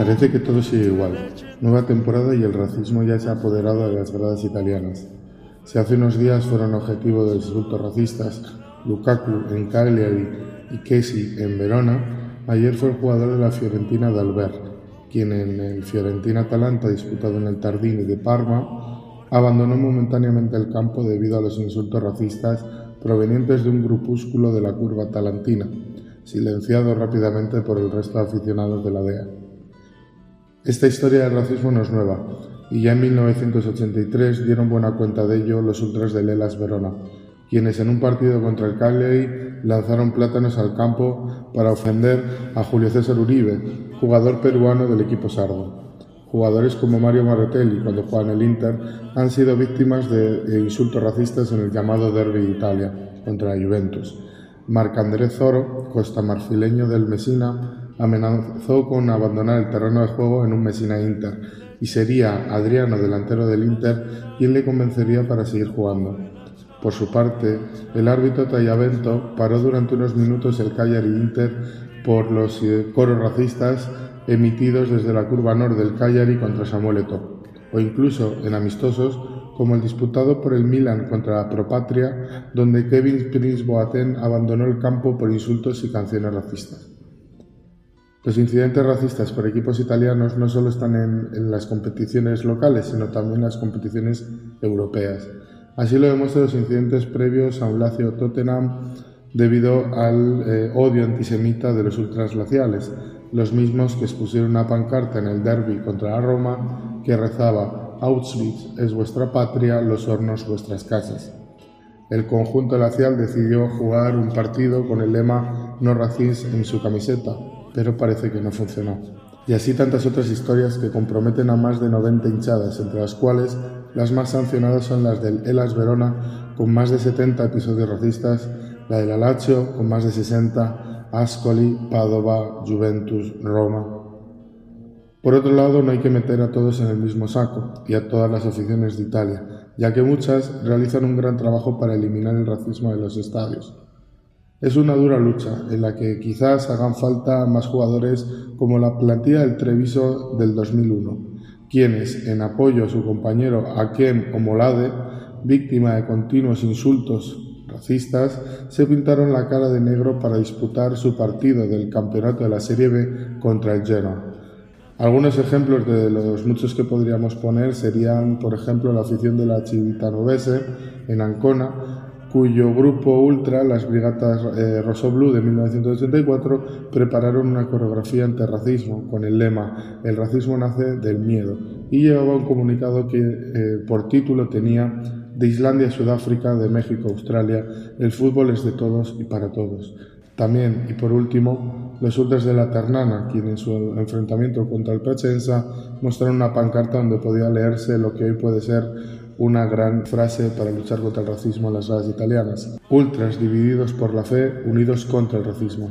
Parece que todo sigue igual. Nueva temporada y el racismo ya se ha apoderado de las gradas italianas. Si hace unos días fueron objetivo de insultos racistas Lukaku en Cagliari y Kessi en Verona, ayer fue el jugador de la Fiorentina D'Albert, quien en el Fiorentina-Atalanta disputado en el Tardini de Parma, abandonó momentáneamente el campo debido a los insultos racistas provenientes de un grupúsculo de la curva atalantina, silenciado rápidamente por el resto de aficionados de la DEA. Esta historia del racismo no es nueva, y ya en 1983 dieron buena cuenta de ello los ultras del Elas Verona, quienes en un partido contra el Cagliari lanzaron plátanos al campo para ofender a Julio César Uribe, jugador peruano del equipo sardo. Jugadores como Mario Marretelli, cuando juega en el Inter, han sido víctimas de insultos racistas en el llamado Derby de Italia contra la Juventus. Marc-André Zoro, costamarfileño del Messina, amenazó con abandonar el terreno de juego en un Messina Inter y sería Adriano, delantero del Inter, quien le convencería para seguir jugando. Por su parte, el árbitro Tallavento paró durante unos minutos el Cagliari Inter por los eh, coros racistas emitidos desde la curva norte del Cagliari contra Samuel Eto'o, o incluso en amistosos como el disputado por el Milan contra la Propatria, donde Kevin Prince Boateng abandonó el campo por insultos y canciones racistas. Los incidentes racistas por equipos italianos no solo están en, las competiciones locales, sino también en las competiciones europeas. Así lo demuestran los incidentes previos a un Lazio Tottenham debido al eh, odio antisemita de los ultraslaciales, los mismos que expusieron una pancarta en el derby contra la Roma que rezaba Auschwitz es vuestra patria, los hornos vuestras casas. El conjunto lacial decidió jugar un partido con el lema No racismo en su camiseta, pero parece que no funcionó. Y así tantas otras historias que comprometen a más de 90 hinchadas, entre las cuales las más sancionadas son las del Elas Verona, con más de 70 episodios racistas, la del Alacho, con más de 60, Ascoli, Padova, Juventus, Roma. Por otro lado, no hay que meter a todos en el mismo saco y a todas las aficiones de Italia, ya que muchas realizan un gran trabajo para eliminar el racismo de los estadios. Es una dura lucha en la que quizás hagan falta más jugadores como la plantilla del Treviso del 2001, quienes, en apoyo a su compañero Akem Omolade, víctima de continuos insultos racistas, se pintaron la cara de negro para disputar su partido del campeonato de la Serie B contra el Genoa. Algunos ejemplos de los muchos que podríamos poner serían, por ejemplo, la afición de la Novese en Ancona, cuyo grupo ultra, las Brigatas eh, Blue de 1984, prepararon una coreografía antirracismo con el lema El racismo nace del miedo y llevaba un comunicado que eh, por título tenía De Islandia Sudáfrica, de México Australia, el fútbol es de todos y para todos. También, y por último, los ultras de la Ternana, quien en su enfrentamiento contra el Pachensa mostraron una pancarta donde podía leerse lo que hoy puede ser una gran frase para luchar contra el racismo en las redes italianas. Ultras divididos por la fe, unidos contra el racismo.